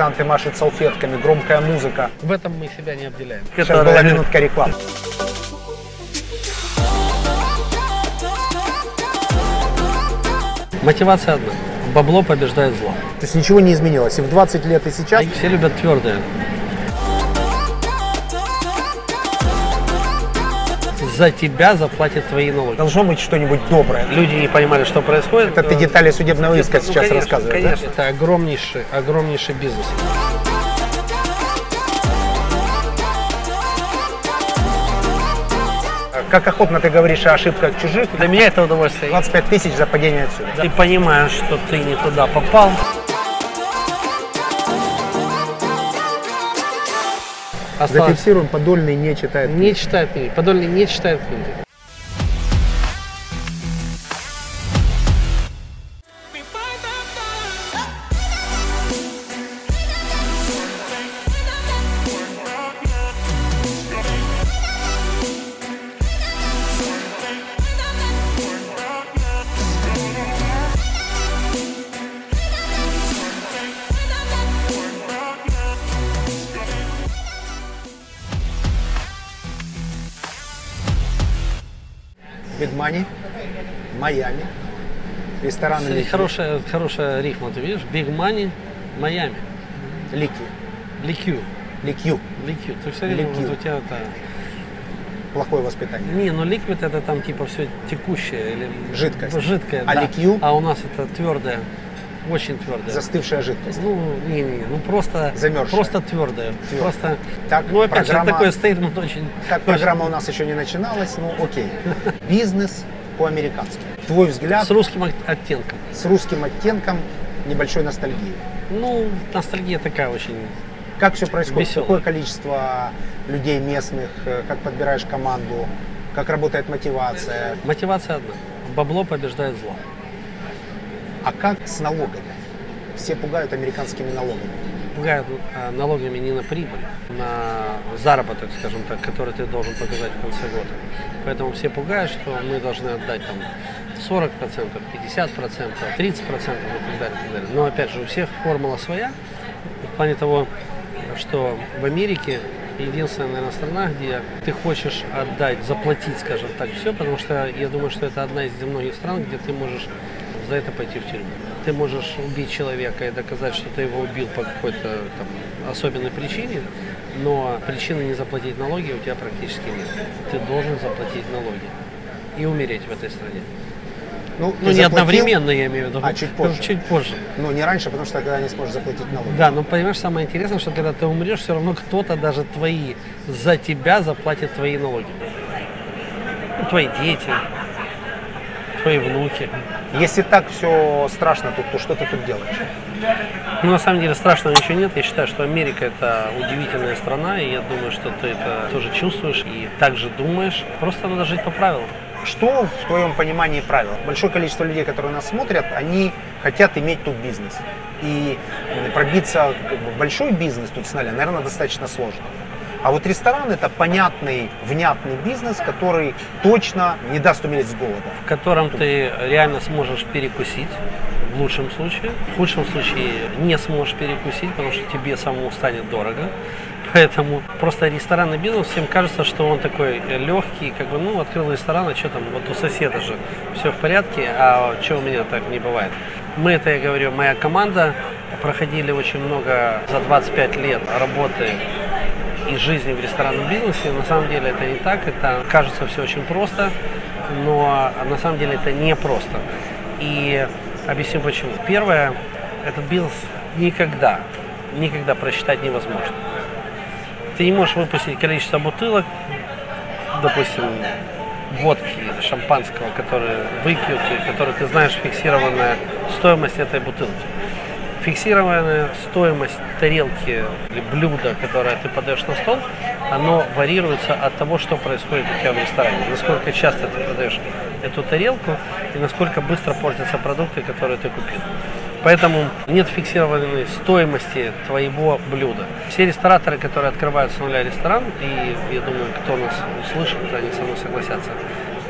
официанты машут салфетками, громкая музыка. В этом мы себя не обделяем. Сейчас была минутка рекламы. Мотивация одна. Бабло побеждает зло. То есть ничего не изменилось. И в 20 лет, и сейчас. Все любят твердое. За тебя заплатят твои налоги. Должно быть что-нибудь доброе. Люди не понимали, что происходит. Это ты детали судебного иска Ну, сейчас конечно, рассказываешь, да? Конечно, это огромнейший, огромнейший бизнес. Как охотно ты говоришь о ошибках чужих. Для меня это удовольствие. 25 тысяч за падение отсюда. Ты понимаешь, что ты не туда попал. Осталось- Зафиксируем, подольный не читает. Не читает книги. Подольный не читает книги. Big Money, Майами, рестораны Кстати, Лики. Хорошая, хорошая рифма, ты видишь? Big Money, Майами. Лики. Ликю. Ликью. Ликю. Ты все время, Ликью. вот у тебя это... Плохое воспитание. Не, ну ликвид это там типа все текущее или Жидкость. жидкое. А да. ликью? А у нас это твердое, очень твердое. Застывшая жидкость. Ну, не, не, ну просто, Замерзшее. просто твердое. Твердое. Просто, Так, ну опять же, программа- такой стейтмент очень... Так, программа у нас еще не начиналась, ну окей. Бизнес по-американски. Твой взгляд С русским от- оттенком. с русским оттенком небольшой ностальгии. Ну, ностальгия такая очень... Как все происходит? Весело. Какое количество людей местных? э, Как подбираешь команду? Как работает мотивация? Мотивация одна. Бабло побеждает зло. А как с налогами? Все пугают американскими налогами. Пугают а, налогами не на прибыль, на заработок, скажем так, который ты должен показать в конце года. Поэтому все пугают, что мы должны отдать там 40%, 50%, 30% и так далее, и так далее. Но опять же, у всех формула своя. В плане того, что в Америке единственная, наверное, страна, где ты хочешь отдать, заплатить, скажем так, все, потому что я думаю, что это одна из немногих стран, где ты можешь за это пойти в тюрьму. Ты можешь убить человека и доказать, что ты его убил по какой-то там, особенной причине, но причины не заплатить налоги у тебя практически нет. Ты должен заплатить налоги и умереть в этой стране. Ну, Ну, не заплатил, одновременно, я имею в виду. А, чуть позже. Чуть позже. Ну, не раньше, потому что тогда не сможешь заплатить налоги. Да, но понимаешь, самое интересное, что когда ты умрешь, все равно кто-то даже твои, за тебя заплатит твои налоги. Ну, твои дети, твои внуки. Если так все страшно тут, то что ты тут делаешь? Ну, на самом деле страшного ничего нет. Я считаю, что Америка это удивительная страна, и я думаю, что ты это тоже чувствуешь и также думаешь. Просто надо жить по правилам. Что в твоем понимании правил? Большое количество людей, которые нас смотрят, они хотят иметь тут бизнес. И пробиться как бы, в большой бизнес тут с нуля, наверное, достаточно сложно. А вот ресторан это понятный, внятный бизнес, который точно не даст умереть с голода. в котором ты реально сможешь перекусить, в лучшем случае. В худшем случае не сможешь перекусить, потому что тебе самому станет дорого. Поэтому просто ресторанный бизнес, всем кажется, что он такой легкий, как бы, ну, открыл ресторан, а что там, вот у соседа же все в порядке, а что у меня так не бывает. Мы, это я говорю, моя команда, проходили очень много за 25 лет работы и жизни в ресторанном бизнесе. На самом деле это не так, это кажется все очень просто, но на самом деле это не просто. И объясню почему. Первое, этот бизнес никогда, никогда просчитать невозможно. Ты не можешь выпустить количество бутылок, допустим, водки шампанского, которые выпьют, и которые ты знаешь фиксированная стоимость этой бутылки. Фиксированная стоимость тарелки или блюда, которое ты подаешь на стол, оно варьируется от того, что происходит у тебя в ресторане. Насколько часто ты подаешь эту тарелку и насколько быстро портятся продукты, которые ты купил. Поэтому нет фиксированной стоимости твоего блюда. Все рестораторы, которые открывают с нуля ресторан, и я думаю, кто нас услышит, они со мной согласятся,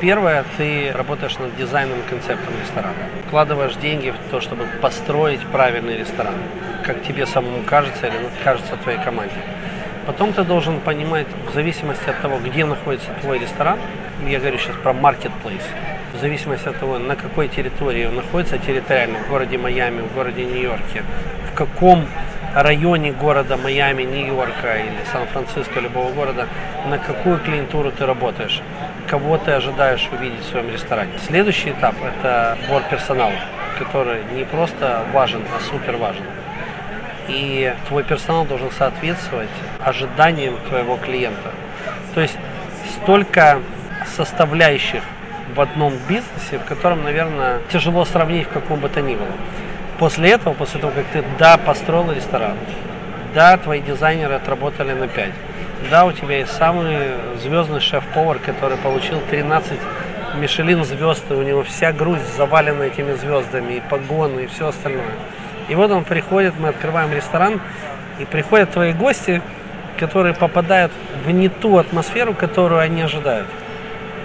Первое, ты работаешь над дизайном концептом ресторана. Вкладываешь деньги в то, чтобы построить правильный ресторан, как тебе самому кажется или кажется твоей команде. Потом ты должен понимать, в зависимости от того, где находится твой ресторан, я говорю сейчас про marketplace, в зависимости от того, на какой территории он находится территориально, в городе Майами, в городе Нью-Йорке, в каком районе города Майами, Нью-Йорка или Сан-Франциско, любого города, на какую клиентуру ты работаешь, кого ты ожидаешь увидеть в своем ресторане. Следующий этап – это сбор персонала, который не просто важен, а супер важен. И твой персонал должен соответствовать ожиданиям твоего клиента. То есть столько составляющих в одном бизнесе, в котором, наверное, тяжело сравнить в каком бы то ни было. После этого, после того, как ты, да, построил ресторан, да, твои дизайнеры отработали на 5, да, у тебя есть самый звездный шеф-повар, который получил 13 Michelin и у него вся грудь завалена этими звездами, и погоны, и все остальное. И вот он приходит, мы открываем ресторан, и приходят твои гости, которые попадают в не ту атмосферу, которую они ожидают.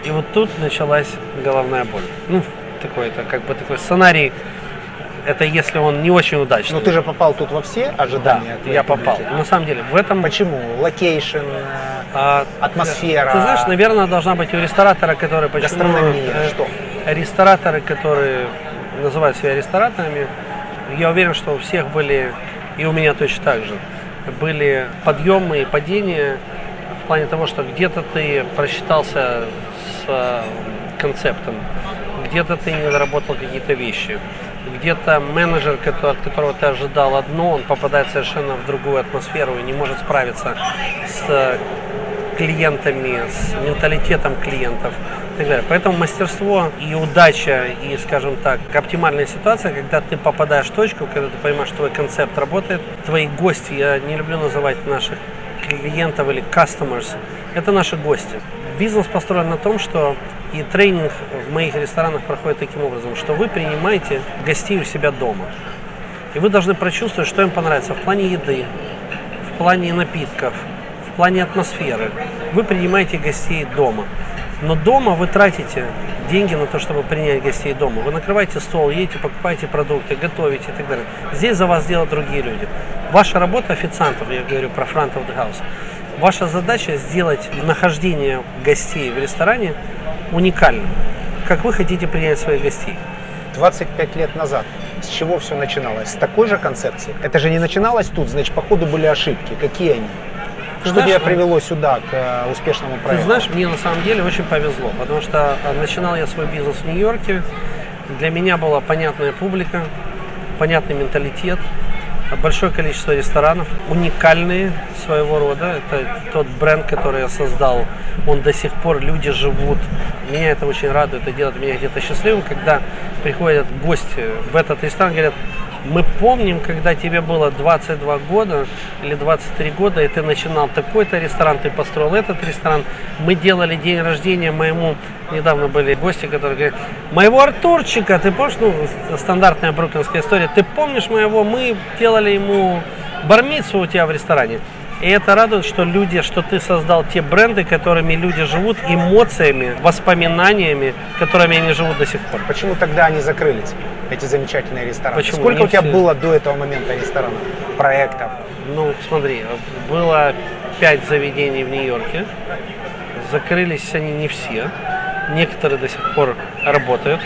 И вот тут началась головная боль. Ну, такой-то, как бы такой сценарий это если он не очень удачный. Но ты же попал тут во все ожидания? Да, я попал. На самом деле, в этом... Почему? Location, а, атмосфера? Ты знаешь, наверное, должна быть у ресторатора, который... Почему, Гастрономия, э, что? Рестораторы, которые называют себя рестораторами, я уверен, что у всех были, и у меня точно так же, были подъемы и падения в плане того, что где-то ты просчитался с э, концептом, где-то ты не доработал какие-то вещи, где-то менеджер, от которого ты ожидал одно, он попадает совершенно в другую атмосферу и не может справиться с клиентами, с менталитетом клиентов. Поэтому мастерство и удача, и, скажем так, оптимальная ситуация, когда ты попадаешь в точку, когда ты понимаешь, что твой концепт работает, твои гости, я не люблю называть наших клиентов или customers, это наши гости. Бизнес построен на том, что и тренинг в моих ресторанах проходит таким образом, что вы принимаете гостей у себя дома. И вы должны прочувствовать, что им понравится в плане еды, в плане напитков, в плане атмосферы. Вы принимаете гостей дома. Но дома вы тратите деньги на то, чтобы принять гостей дома. Вы накрываете стол, едете, покупаете продукты, готовите и так далее. Здесь за вас делают другие люди. Ваша работа официантов, я говорю про front of the house, ваша задача сделать нахождение гостей в ресторане уникальным. Как вы хотите принять своих гостей? 25 лет назад. С чего все начиналось? С такой же концепции? Это же не начиналось тут, значит, походу были ошибки. Какие они? Ты что знаешь, тебя привело сюда к э, успешному проекту? Ты знаешь, мне на самом деле очень повезло, потому что э, начинал я свой бизнес в Нью-Йорке. Для меня была понятная публика, понятный менталитет, большое количество ресторанов, уникальные своего рода. Это тот бренд, который я создал. Он до сих пор, люди живут. Меня это очень радует, это делает меня где-то счастливым, когда приходят гости в этот ресторан, говорят, мы помним, когда тебе было 22 года или 23 года, и ты начинал такой-то ресторан, ты построил этот ресторан. Мы делали день рождения моему, недавно были гости, которые говорят, моего Артурчика, ты помнишь, ну, стандартная бруклинская история, ты помнишь моего, мы делали ему бармицу у тебя в ресторане. И это радует, что люди, что ты создал те бренды, которыми люди живут, эмоциями, воспоминаниями, которыми они живут до сих пор. Почему тогда они закрылись, эти замечательные рестораны? Почему? Сколько Не у тебя все... было до этого момента ресторанов, проектов? Ну, смотри, было пять заведений в Нью-Йорке. Закрылись они не все. Некоторые до сих пор работают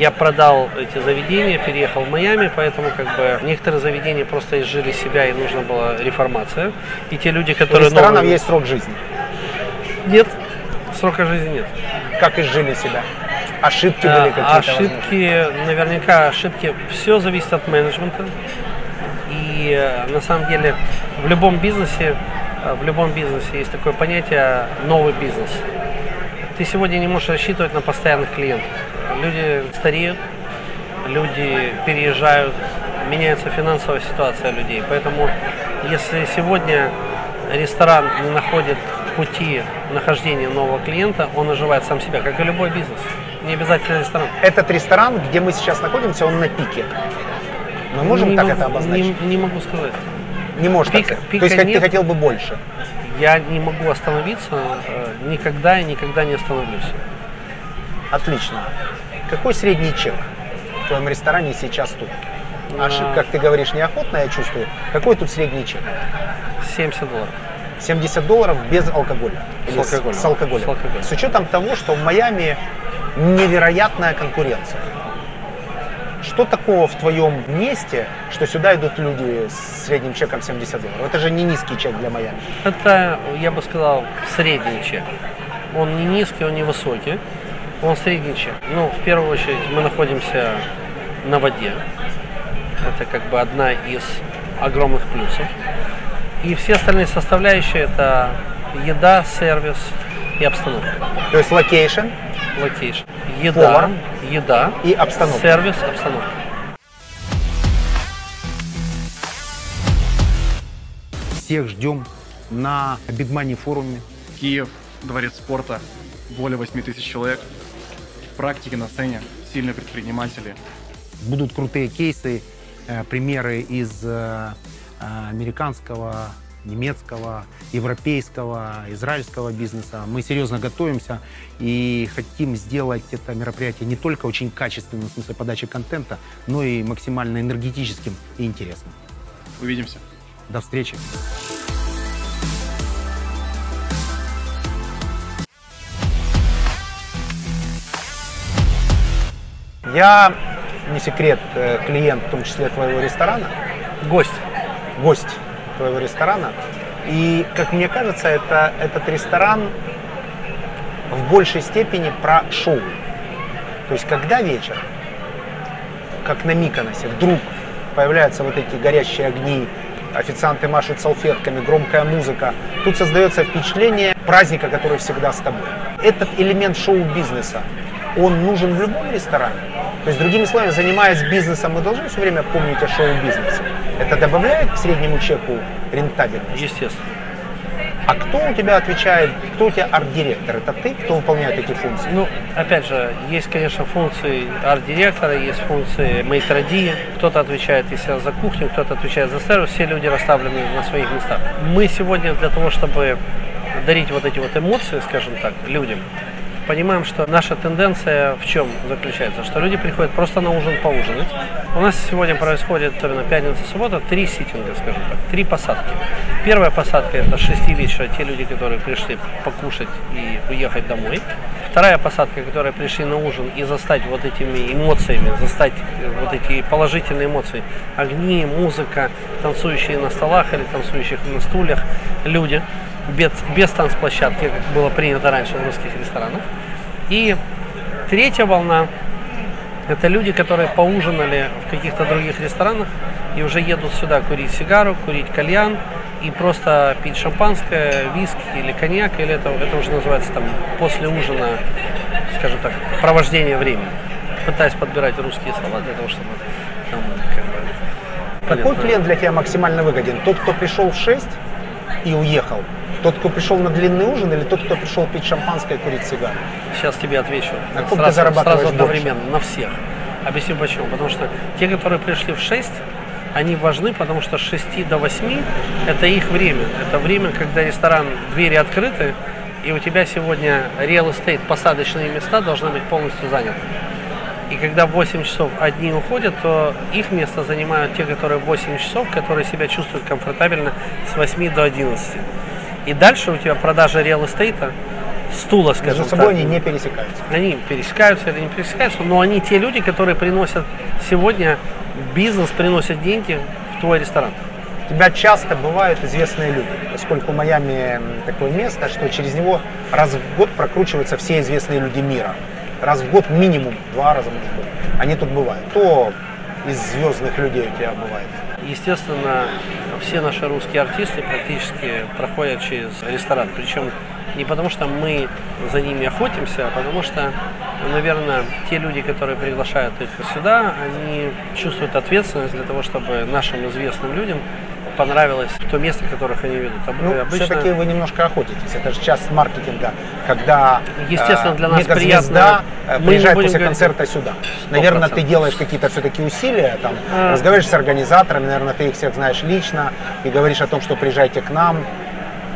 я продал эти заведения, переехал в Майами, поэтому как бы некоторые заведения просто изжили себя и нужна была реформация. И те люди, которые... У ресторанов новые... есть срок жизни? Нет, срока жизни нет. Как изжили себя? Ошибки а, были какие-то? Ошибки, возможно? наверняка ошибки. Все зависит от менеджмента. И э, на самом деле в любом бизнесе, э, в любом бизнесе есть такое понятие новый бизнес. Ты сегодня не можешь рассчитывать на постоянных клиентов люди стареют, люди переезжают, меняется финансовая ситуация людей. Поэтому если сегодня ресторан не находит пути нахождения нового клиента, он оживает сам себя, как и любой бизнес. Не обязательно ресторан. Этот ресторан, где мы сейчас находимся, он на пике. Мы можем не так могу, это обозначить? Не, не могу сказать. Не можешь Пик, так пика То есть нет. ты хотел бы больше? Я не могу остановиться, э, никогда и никогда не остановлюсь. Отлично. Какой средний чек в твоем ресторане сейчас тут? Аж, А. как ты говоришь, неохотно, я чувствую. Какой тут средний чек? 70 долларов. 70 долларов без алкоголя. С Или алкоголем. С алкоголем. С алкоголем. С учетом того, что в Майами невероятная конкуренция. Что такого в твоем месте, что сюда идут люди с средним чеком 70 долларов? Это же не низкий чек для Майами. Это, я бы сказал, средний чек. Он не низкий, он не высокий. Он средний чек. Ну, в первую очередь, мы находимся на воде. Это как бы одна из огромных плюсов. И все остальные составляющие это еда, сервис и обстановка. То есть location Location. Еда, Повар. еда, и обстановка. сервис, обстановка. Всех ждем на Бигмани форуме. Киев, дворец спорта, более 8 тысяч человек, практики на сцене, сильные предприниматели. Будут крутые кейсы, э, примеры из э, э, американского, немецкого, европейского, израильского бизнеса. Мы серьезно готовимся и хотим сделать это мероприятие не только очень качественным в смысле подачи контента, но и максимально энергетическим и интересным. Увидимся. До встречи! Я, не секрет, э, клиент, в том числе твоего ресторана, Гость. гость твоего ресторана. И, как мне кажется, это, этот ресторан в большей степени про шоу. То есть, когда вечер, как на Миконосе, вдруг появляются вот эти горящие огни, официанты машут салфетками, громкая музыка, тут создается впечатление праздника, который всегда с тобой. Этот элемент шоу-бизнеса, он нужен в любом ресторане. То есть, другими словами, занимаясь бизнесом, мы должны все время помнить о шоу-бизнесе. Это добавляет к среднему чеку рентабельность. Естественно. А кто у тебя отвечает, кто у тебя арт-директор? Это ты, кто выполняет эти функции? Ну, опять же, есть, конечно, функции арт-директора, есть функции мейтера Ди. Кто-то отвечает, если за кухню, кто-то отвечает за сервис. Все люди расставлены на своих местах. Мы сегодня для того, чтобы дарить вот эти вот эмоции, скажем так, людям, понимаем, что наша тенденция в чем заключается? Что люди приходят просто на ужин поужинать. У нас сегодня происходит, особенно пятница, суббота, три ситинга, скажем так, три посадки. Первая посадка это с 6 вечера, те люди, которые пришли покушать и уехать домой. Вторая посадка, которые пришли на ужин и застать вот этими эмоциями, застать э, вот эти положительные эмоции. Огни, музыка, танцующие на столах или танцующих на стульях люди без, без танцплощадки, как было принято раньше в русских ресторанах. И третья волна – это люди, которые поужинали в каких-то других ресторанах и уже едут сюда курить сигару, курить кальян и просто пить шампанское, виски или коньяк, или это, это уже называется там после ужина, скажем так, провождение времени. Пытаюсь подбирать русские слова для того, чтобы там, как бы, Какой понятно. клиент для тебя максимально выгоден? Тот, кто пришел в 6 и уехал? Тот, кто пришел на длинный ужин или тот, кто пришел пить шампанское и курить сигару? Сейчас тебе отвечу. На ком ты зарабатываешь сразу больше? одновременно, на всех. Объясню почему. Потому что те, которые пришли в 6, они важны, потому что с 6 до 8 это их время. Это время, когда ресторан, двери открыты, и у тебя сегодня real estate, посадочные места должны быть полностью заняты. И когда в 8 часов одни уходят, то их место занимают те, которые в 8 часов, которые себя чувствуют комфортабельно с 8 до 11. И дальше у тебя продажа реал эстейта, стула, скажем Между собой так, они не пересекаются. они пересекаются или не пересекаются, но они те люди, которые приносят сегодня бизнес, приносят деньги в твой ресторан. У тебя часто бывают известные люди, поскольку Майами такое место, что через него раз в год прокручиваются все известные люди мира. Раз в год минимум, два раза может быть. Они тут бывают. Кто из звездных людей у тебя бывает? Естественно, все наши русские артисты практически проходят через ресторан. Причем не потому, что мы за ними охотимся, а потому что, наверное, те люди, которые приглашают их сюда, они чувствуют ответственность для того, чтобы нашим известным людям понравилось то место, которых они ведут. Об- Ну, обычно- все-таки вы немножко охотитесь. Это же часть маркетинга, когда Естественно, э, для нас э, Мы не приезжает после говорить- концерта сюда. Наверное, ты 100%. делаешь какие-то все-таки усилия, там, А. разговариваешь с организаторами, наверное, ты их всех знаешь лично и говоришь о том, что приезжайте к нам.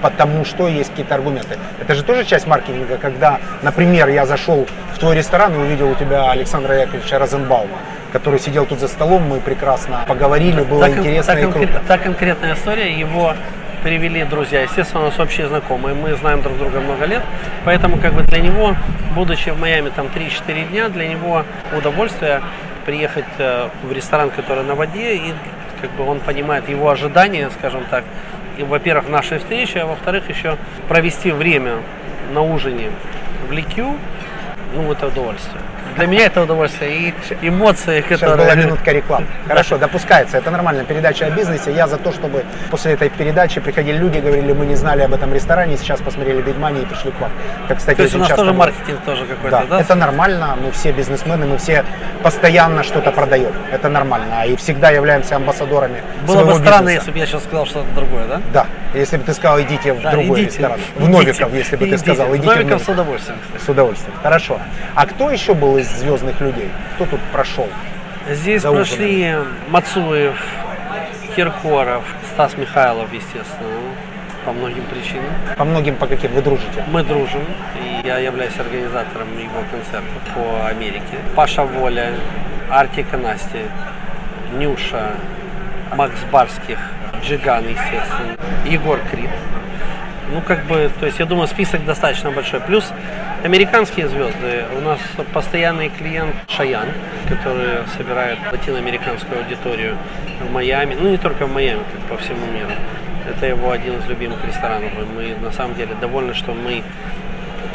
потому что есть какие-то аргументы. Это же тоже часть маркетинга, когда, например, я зашел в твой ресторан и увидел у тебя Александра Яковлевича Розенбаума, который сидел тут за столом, мы прекрасно поговорили, было Так, интересно так, и круто. та конкретная история, его привели друзья, естественно, у нас общие знакомые, мы знаем друг друга много лет, поэтому как бы для него, будучи в Майами там 3-4 дня, для него удовольствие приехать э, в ресторан, который на воде, и как бы он понимает его ожидания, скажем так, и, во-первых, нашей встречи, а во-вторых, еще провести время на ужине в Ликю, ну, это удовольствие. Для меня это удовольствие и эмоции, Сейчас которые... была минутка рекламы. Хорошо, допускается. Это нормально. Передача о бизнесе. Я за то, чтобы после этой передачи приходили люди, говорили, мы не знали об этом ресторане, сейчас посмотрели Big Money и пришли к вам. Как, кстати, То есть у нас тоже бывает. маркетинг тоже Да, какой-то, да? это нормально. Мы все бизнесмены, мы все постоянно что-то продаем. Это нормально. И всегда являемся амбассадорами Было бы странно, бизнеса. если бы я сейчас сказал что-то другое, да? Да, если бы ты сказал, идите в Да, другой идите, ресторан. В Новиков, если бы ты идите. сказал, В идите в Новиков с Новиков. удовольствием, кстати. С удовольствием. Хорошо. А кто еще был из звездных людей? Кто тут прошел? Здесь За ужином. прошли Мацуев, Киркоров, Стас Михайлов, естественно, по многим причинам. По многим, по каким вы дружите? Мы дружим, и я являюсь организатором его концертов по Америке. Паша Воля, Артика Насти, Нюша, Макс Барских, Джиган, естественно, Егор Крид. Ну, как бы, то есть, я думаю, список достаточно большой. Плюс американские звезды. У нас постоянный клиент Шаян, который собирает латиноамериканскую аудиторию в Майами. Ну, не только в Майами, как по всему миру. Это его один из любимых ресторанов. И мы на самом деле довольны, что мы,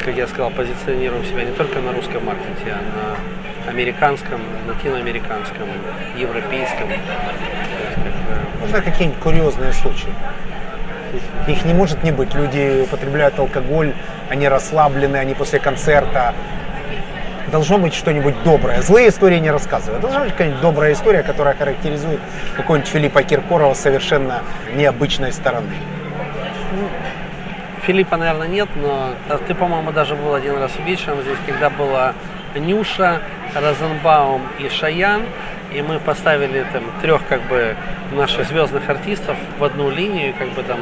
как я сказал, позиционируем себя не только на русском маркете, а на американском, латиноамериканском, европейском. Можно какие-нибудь курьезные случаи? Их не может не быть. Люди употребляют алкоголь, они расслаблены, они после концерта. Должно быть что-нибудь доброе. Злые истории не рассказывают. Должна быть какая-нибудь добрая история, которая характеризует какого-нибудь Филиппа Киркорова совершенно необычной стороны. Филиппа, наверное, нет, но а ты, по-моему, даже был один раз вечером здесь, когда была Нюша, Розенбаум и Шаян, и мы поставили там трех как бы наших звездных артистов в одну линию, как бы там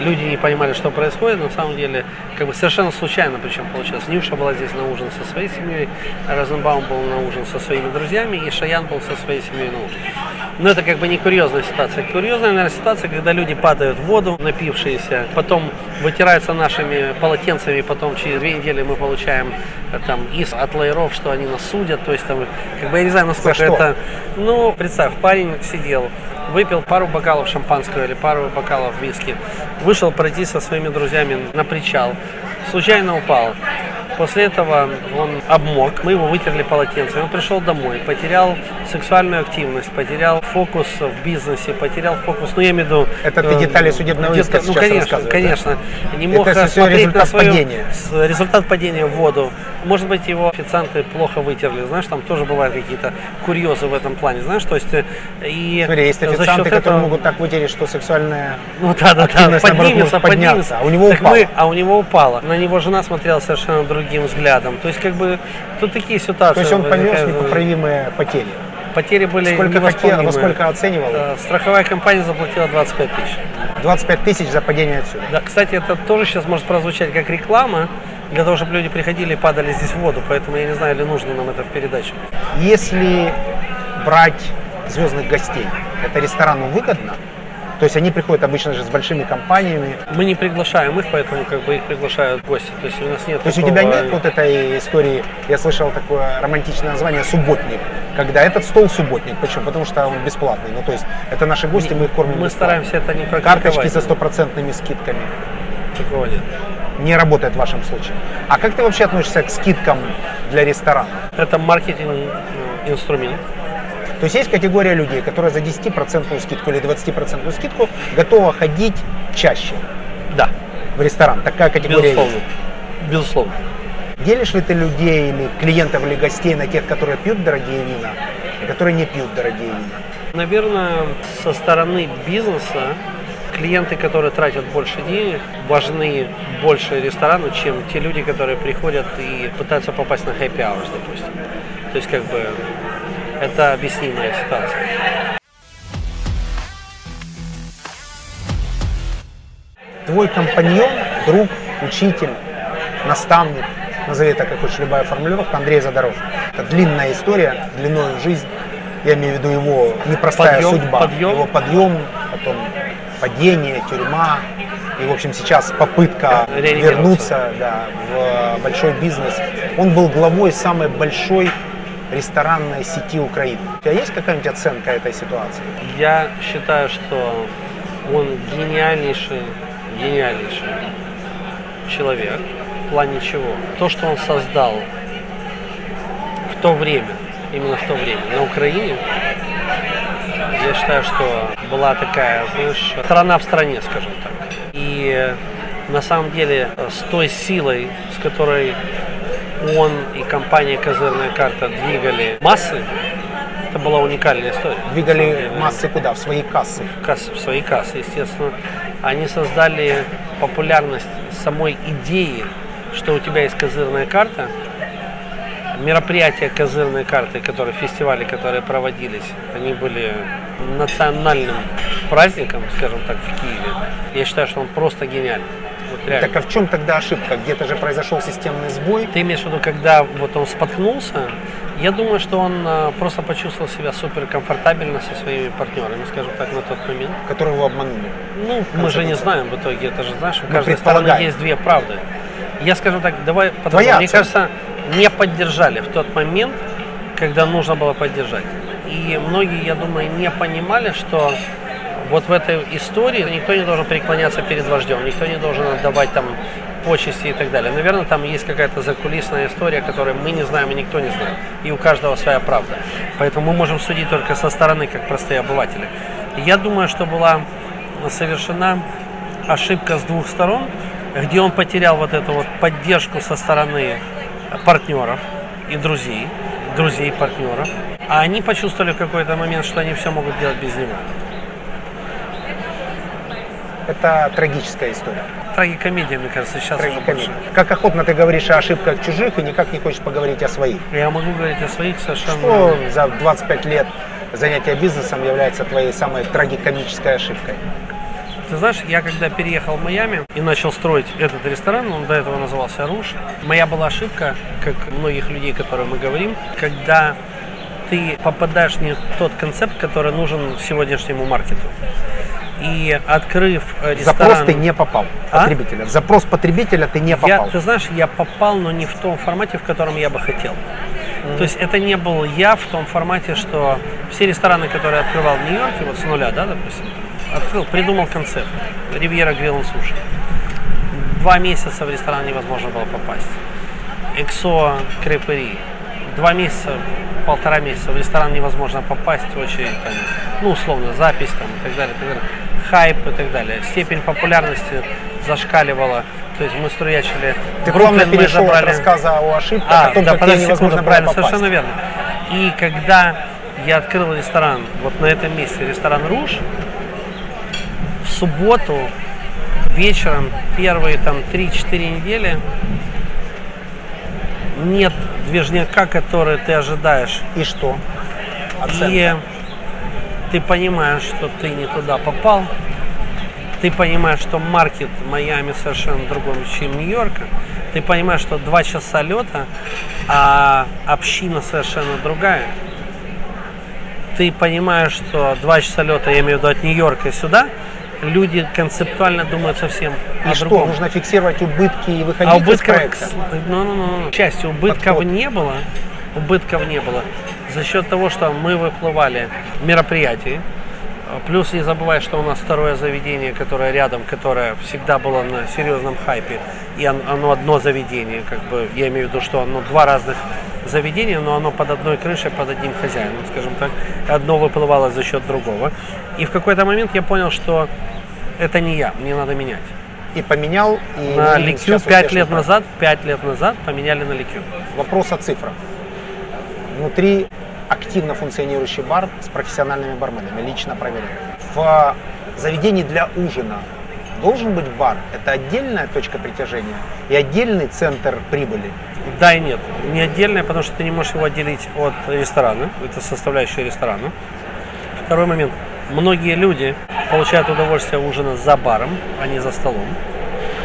люди не понимали, что происходит, на самом деле, как бы совершенно случайно причем получилось. Нюша была здесь на ужин со своей семьей, Розенбаум был на ужин со своими друзьями, и Шаян был со своей семьей на ужин. Но это как бы не курьезная ситуация. Курьезная, наверное, ситуация, когда люди падают в воду, напившиеся, потом вытираются нашими полотенцами, потом через две недели мы получаем э, там из от лайеров, что они нас судят, то есть там, как бы я не знаю, насколько это... Ну, представь, парень сидел, выпил пару бокалов шампанского или пару бокалов виски, вышел пройти со своими друзьями на причал, случайно упал. После этого он обмок, мы его вытерли полотенцем, он пришел домой, потерял сексуальную активность, потерял фокус в бизнесе, потерял фокус, ну я имею в виду... Это ты э, детали судебного где- иска Ну конечно, рассказываешь, да? конечно. Не мог Это э, смотреть на свою... падения. результат падения в воду. Может быть, его официанты плохо вытерли, знаешь, там тоже бывают какие-то курьезы в этом плане, знаешь, то есть... э, И Смотри, есть официанты, которые этого- могут так вытереть, что сексуальная ну да, да, да, поднимется, поднимется. а у него Так упало. мы- а у него упало. На него жена смотрела совершенно другим взглядом. То есть, как бы, тут такие ситуации. То есть он понес непоправимые потери. Потери были Сколько хотел, во сколько оценивал? Э, Страховая компания заплатила 25 тысяч. 25 тысяч за падение отсюда. Да, кстати, это тоже сейчас может прозвучать как реклама, для того, чтобы люди приходили и падали здесь в воду. Поэтому я не знаю, ли нужно нам это в передаче. Если брать звездных гостей, это ресторану выгодно? То есть они приходят обычно же с большими компаниями. Мы не приглашаем их, поэтому как бы их приглашают гости. То есть у нас нет То есть у тебя нет вот этой истории, я слышал такое романтичное название «субботник», когда этот стол субботник. Почему? Потому что он бесплатный. Ну, то есть это наши гости, мы их кормим Мы бесплатно. стараемся это не практиковать. Карточки со стопроцентными скидками. Такого нет. Не работает в вашем случае. А как ты вообще относишься к скидкам для ресторанов? Это маркетинг э, инструмент. То есть есть категория людей, которые за 10% скидку или 20% скидку готова ходить чаще Да, в ресторан. Такая категория безусловно. есть. Безусловно. Делишь ли ты людей или клиентов или гостей на тех, которые пьют дорогие вина и которые не пьют дорогие вина? Наверное, со стороны бизнеса клиенты, которые тратят больше денег, важны больше ресторану, чем те люди, которые приходят и пытаются попасть на happy hours, допустим. То есть, как бы, это объяснимая ситуация. твой компаньон, друг, учитель, наставник, назови это как хочешь, любая формулировка, Андрей Задорожный. Это длинная история, длиной в жизнь. Я имею в виду его непростая Подъем, судьба. подъем. Его подъем, потом падение, тюрьма. И, в общем, сейчас попытка вернуться да, в большой бизнес. Он был главой самой большой ресторанной сети Украины. У тебя есть какая-нибудь оценка этой ситуации? Я считаю, что он гениальнейший, гениальнейший человек. В плане чего? То, что он создал в то время, именно в то время, на Украине, я считаю, что была такая, знаешь, страна в стране, скажем так. И на самом деле с той силой, с которой он и компания «Козырная карта» двигали массы, это была уникальная история. Двигали массы куда? В свои кассы. касс- в свои кассы, естественно, они создали популярность самой идеи, что у тебя есть козырная карта. Мероприятия козырной карты, которые фестивали, которые проводились, они были национальным праздником, скажем так, в Киеве. Я считаю, что он просто гениальный. Вот реально. Так а в чем тогда ошибка? Где-то же произошел системный сбой. Ты имеешь в виду, когда вот он споткнулся, я думаю, что он э, просто почувствовал себя суперкомфортабельно со своими партнерами, скажем так, на тот момент. которые его обманули. Ну, мы же не знаем в итоге, это же знаешь, у Мы каждой стороны есть две правды. Я скажу так, давай по Твоя Мне кажется, не поддержали в тот момент, когда нужно было поддержать. И многие, я думаю, не понимали, что вот в этой истории никто не должен преклоняться перед вождем, никто не должен отдавать там почести и так далее. Наверное, там есть какая-то закулисная история, которую мы не знаем и никто не знает. И у каждого своя правда. Поэтому мы можем судить только со стороны, как простые обыватели. Я думаю, что была совершена ошибка с двух сторон, где он потерял вот эту вот поддержку со стороны партнеров и друзей, друзей партнеров, а они почувствовали в какой-то момент, что они все могут делать без него. Это трагическая история. Трагикомедия, мне кажется, сейчас уже больше. Как охотно ты говоришь о ошибках чужих и никак не хочешь поговорить о своих. Я могу говорить о своих совершенно... Что за 25 лет занятия бизнесом является твоей самой трагикомической ошибкой? Ты знаешь, я когда переехал в Майами и начал строить этот ресторан, он до этого назывался Руш, моя была ошибка, как многих людей, которые мы говорим, когда ты попадаешь не в тот концепт, который нужен сегодняшнему маркету. И открыв э, ресторан... Запрос ты не попал А? потребителя. В запрос потребителя ты не Я, попал. ты знаешь, я попал, но не в том формате, в котором я бы хотел. То есть это не был я в том формате, что все рестораны, которые я открывал в Нью-Йорке, вот с нуля, да, допустим, открыл, придумал концепт. Ривьера Грилл Суши. Два месяца в ресторан невозможно было попасть. Эксо Крепери. Два месяца, полтора месяца в ресторан невозможно попасть, очередь, там, ну, условно, запись там, и так далее, и так далее. Хайп и так далее. Степень популярности зашкаливала. То есть мы струячили. Ты Бруклин плавно перешел от забрали. рассказа о ошибках, А, о том, да, как подожди невозможно секунду, правильно, попасть. совершенно верно. И когда я открыл ресторан, вот на этом месте, ресторан Руж, субботу вечером, первые там 3-4 недели, нет движняка, который ты ожидаешь. И что? Оценка. И ты понимаешь, что ты не туда попал. Ты понимаешь, что маркет Майами совершенно другой, чем Нью-Йорка. Ты понимаешь, что два часа лета, а община совершенно другая. Ты понимаешь, что два часа лета, я имею в виду от Нью-Йорка сюда, люди концептуально думают совсем И о что, другом. нужно фиксировать убытки и выходить А из убытков, проекта? ну, ну, ну, ну, к счастью, убытков Подход. не было. Убытков не было. За счет того, что мы выплывали в мероприятии. Плюс не забывай, что у нас второе заведение, которое рядом, которое всегда было на серьезном хайпе. И он- оно одно заведение, как бы, я имею в виду, что оно два разных заведения, но оно под одной крышей, под одним хозяином, скажем так. Одно выплывало за счет другого. И в какой-то момент я понял, что это не я, мне надо менять. И поменял, и На Ликю сейчас 5 успешный лет проект. назад, 5 лет назад поменяли на Ликю. Вопрос о цифрах. Внутри активно функционирующий бар с профессиональными барменами, лично проверяю. В заведении для ужина должен быть бар. Это отдельная точка притяжения и отдельный центр прибыли. Да и нет. Не отдельное, потому что ты не можешь его отделить от ресторана. Это составляющая ресторана. Второй момент. Многие люди получают удовольствие ужина за баром, а не за столом.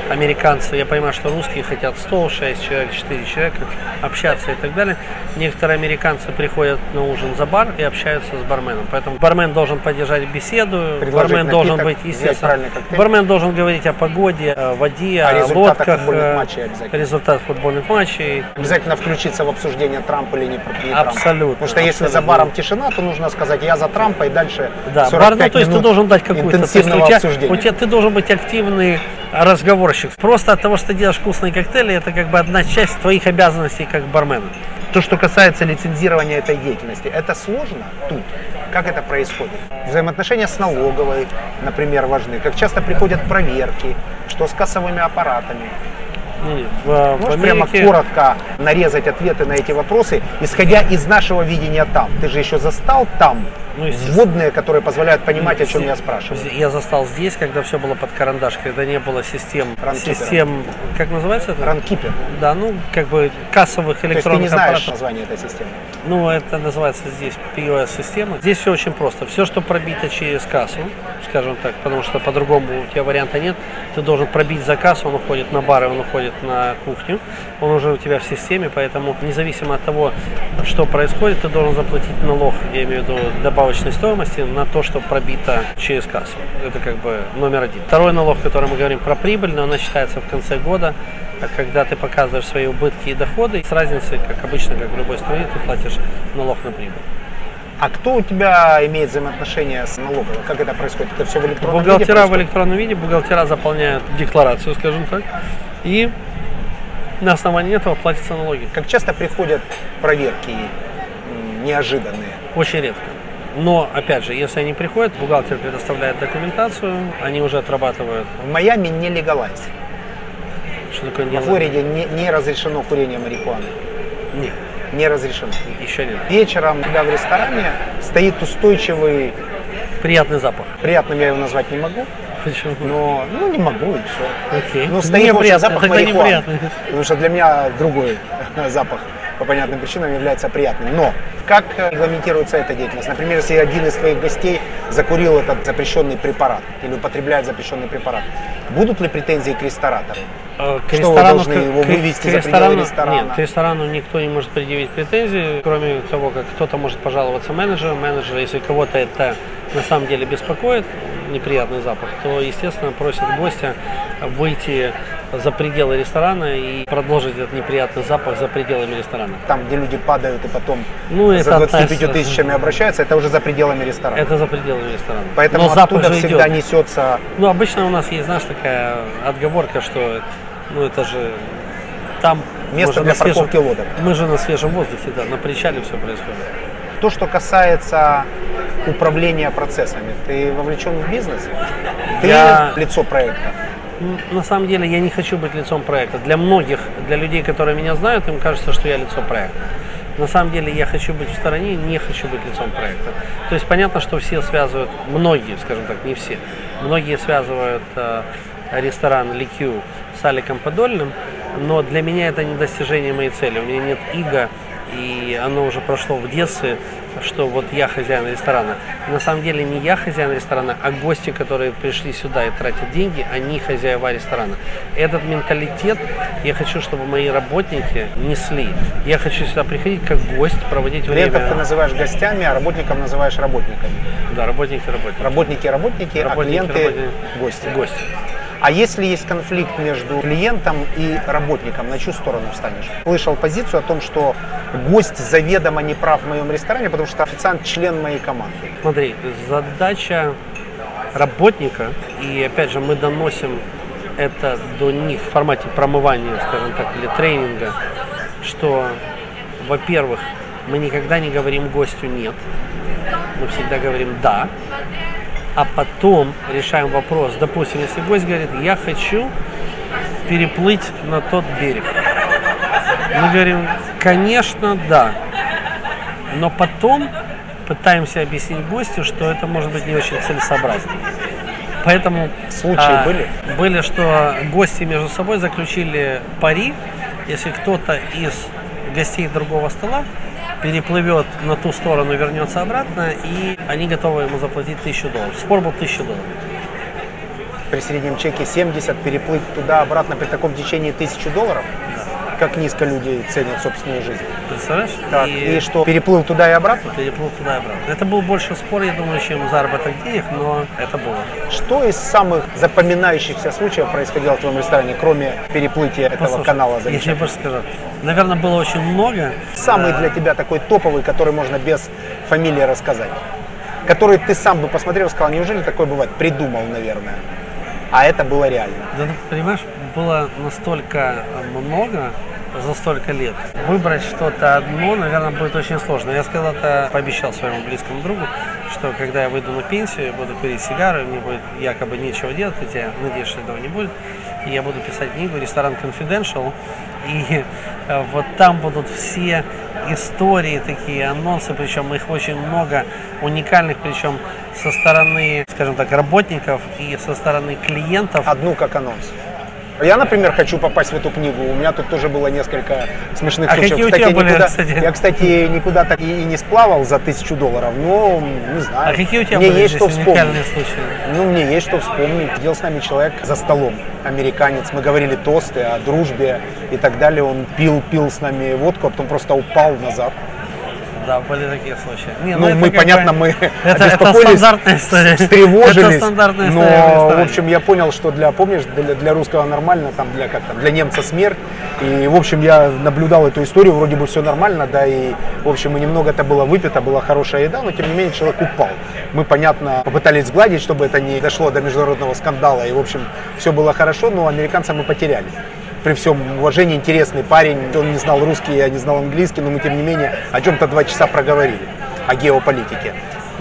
Американцы, я понимаю, что русские хотят стол, 6 человек, 4 человека, общаться и так далее. Некоторые американцы приходят на ужин за бар и общаются с барменом. Поэтому бармен должен поддержать беседу, бармен должен быть, естественно, бармен должен говорить о погоде, о воде, О о, результатах лодках, футбольных э, матчей обязательно. результат футбольных матчей. Обязательно включиться в обсуждение Трампа или не, не. Абсолютно, Потому что если за баром тишина, то нужно сказать, я за Трампа, и дальше Да, 45 бар, ну, то есть ты должен дать какую-то. То есть интенсивного у, тебя, обсуждения. у тебя ты должен быть активный разговорщик. Просто от того, что ты делаешь вкусные коктейли, это как бы одна часть твоих обязанностей как бармена. То, что касается лицензирования этой деятельности, это сложно тут. Как это происходит? Взаимоотношения с налоговой, например, важны. Как часто приходят проверки, что с кассовыми аппаратами. Не, не, в, в Можешь прямо Америке- коротко нарезать ответы на эти вопросы, исходя из нашего видения там. Ты же еще застал там Ну, вводные, которые позволяют понимать, о чем я спрашиваю. Я застал здесь, когда все было под карандаш, когда не было систем, Ранкипера. систем, как называется это? Ранкипер. Да, ну, как бы кассовых То есть ты электронных не знаешь аппаратов. название этой системы. Ну, это называется здесь POS-система. Здесь все очень просто. Все, что пробито через кассу, скажем так, потому что по-другому у тебя варианта нет, ты должен пробить за кассу, он уходит на бары, он уходит на кухню, он уже у тебя в системе, поэтому независимо от того, что происходит, ты должен заплатить налог, я имею в виду добавочной стоимости, на то, что пробито через кассу. Это как бы номер один. Второй налог, который мы говорим про прибыль, но она считается в конце года, а когда ты показываешь свои убытки и доходы, с разницей, как обычно, как в любой стране, ты платишь налог на прибыль. А кто у тебя имеет взаимоотношения с налоговой? Как это происходит? Это все в электронном виде Бухгалтера в электронном виде, бухгалтера заполняют декларацию, скажем так, и на основании этого платятся налоги. Как часто приходят проверки неожиданные? Очень редко. Но, опять же, если они приходят, бухгалтер предоставляет документацию, они уже отрабатывают. В Майами не легалайз. Что такое В не Флориде не, не разрешено курение марихуаны. Нет, Не разрешено. еще нет. Вечером, когда в ресторане стоит устойчивый, Приятный запах. приятным я его назвать не могу, Почему? но ну не могу и все. Окей. Ну, стоит Неприятно, запах марихуаны. неприятно. Потому что для меня другой запах по понятным причинам является приятным. Но как э, регламентируется эта деятельность? Например, если один из твоих гостей закурил этот запрещенный препарат или употребляет запрещенный препарат, будут ли претензии к ресторатору? Э, К Что вы ресторану, должны к- его вывести к за ресторану- ресторана? Нет, к ресторану никто не может предъявить претензии, кроме того, как кто-то может пожаловаться менеджеру. Менеджер, если кого-то это на самом деле беспокоит, неприятный запах, то, естественно, просит гостя выйти за пределы ресторана и продолжить этот неприятный запах за пределами ресторана. Там, где люди падают и потом Ну, за 25 относится- тысячами обращаются, это уже за пределами ресторана. Это за пределами ресторана. Поэтому Но запах оттуда всегда идет. несется Ну, обычно у нас есть, знаешь, такая отговорка, что ну это же там Место для свежем- парковки лодок. Мы же на свежем воздухе, да, на причале все происходит. то, что касается управления процессами. Ты вовлечен в бизнес? Ты Я- лицо проекта. На самом деле я не хочу быть лицом проекта. Для многих, для людей, которые меня знают, им кажется, что я лицо проекта. На самом деле я хочу быть в стороне, не хочу быть лицом проекта. То есть понятно, что все связывают, многие, скажем так, не все, многие связывают э, ресторан Ликю с Аликом Подольным, но для меня это не достижение моей цели. У меня нет иго, и оно уже прошло в детстве, что вот я хозяин ресторана. На самом деле не я хозяин ресторана, а гости, которые пришли сюда и тратят деньги, они хозяева ресторана. Этот менталитет я хочу, чтобы мои работники несли. Я хочу сюда приходить как гость, проводить Клиентов ты время. называешь гостями, а работников называешь работниками. Да, работники, работники. Работники работники, а Работники, клиенты работники. гости. Гости. А если есть конфликт между клиентом и работником, на чью сторону встанешь? Слышал позицию о том, что гость заведомо не прав в моем ресторане, потому что официант член моей команды. Смотри, задача работника, и опять же мы доносим это до них в формате промывания, скажем так, или тренинга, что, во-первых, мы никогда не говорим гостю нет, мы всегда говорим да, а потом решаем вопрос. Допустим, если гость говорит, я хочу переплыть на тот берег. Мы говорим, конечно, да. Но потом пытаемся объяснить гостю, что это может быть не очень целесообразно. Поэтому Случаи были? Были, что гости между собой заключили пари, если кто-то из гостей другого стола переплывет на ту сторону, вернется обратно, и они готовы ему заплатить тысячу долларов. Спор был тысячу долларов. При среднем чеке 70, переплыть туда-обратно при таком течении тысячу долларов? Как низко люди ценят собственную жизнь. Представляешь? Так, и, что, переплыл туда и обратно? Переплыл туда и обратно. Это был больше спор, я думаю, чем заработок денег, но это было. Что из самых запоминающихся случаев происходило в твоем ресторане, кроме переплытия этого Послушай, канала? Я тебе больше скажу. Наверное, было очень много. Самый А, для тебя такой топовый, который можно без фамилии рассказать? Который ты сам бы посмотрел и сказал, неужели такое бывает? Придумал, наверное. А это было реально. Да, ты понимаешь, было настолько много за столько лет. Выбрать что-то одно, наверное, будет очень сложно. Я когда-то пообещал своему близкому другу, что когда я выйду на пенсию, я буду курить сигары, мне будет якобы нечего делать, хотя надеюсь, что этого не будет. И я буду писать книгу «Ресторан Confidential», и э, вот там будут все истории, такие анонсы, причем их очень много, уникальных, причем со стороны, скажем так, работников и со стороны клиентов. Одну как анонс. Я, например, хочу попасть в эту книгу. У меня тут тоже было несколько смешных А случаев. какие у кстати, тебя были, никуда, кстати? Я, кстати, никуда так и, и не сплавал за тысячу долларов, но не знаю. А какие у тебя мне были есть что вспомнить. случаи? Ну, мне есть что вспомнить. Сидел с нами человек за столом, американец. Мы говорили тосты о дружбе и так далее. Он пил, пил с нами водку, а потом просто упал назад. Да, были такие случаи. Не, Ну, это мы, понятно, бы- мы это, это стандартная история. встревожились. Это стандартная история но, в общем, я понял, что для, помнишь, для, для русского нормально, там, для, как там, для немца смерть. И, в общем, я наблюдал эту историю, вроде бы все нормально, да, и, в общем, и немного это было выпито, была хорошая еда, но, тем не менее, человек упал. Мы, понятно, попытались сгладить, чтобы это не дошло до международного скандала, и, в общем, все было хорошо, но американца мы потеряли при всем уважении, интересный парень. Он не знал русский, я не знал английский, но мы, тем не менее, о чем-то два часа проговорили, о геополитике.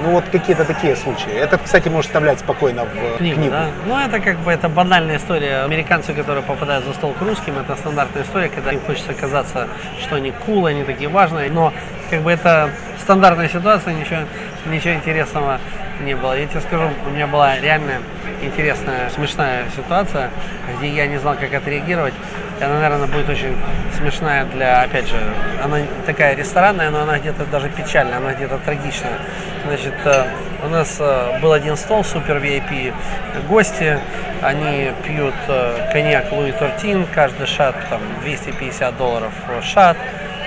Ну, вот какие-то такие случаи. Это, кстати, может вставлять спокойно в книгу, книгу. да? Ну, это как бы это банальная история. Американцы, которые попадают за стол к русским, это стандартная история, когда им хочется казаться, что они кул, они такие важные, но как бы это стандартная ситуация, ничего, ничего интересного не было. Я тебе скажу, у меня была реально интересная, смешная ситуация, где я не знал, как отреагировать. И Она, наверное, будет очень смешная для, опять же, она такая ресторанная, но она где-то даже печальная, она где-то трагичная. Значит, э, у нас э, был один стол, супер VIP гости, они пьют э, коньяк Луи Тортин, каждый шат там 250 долларов шат,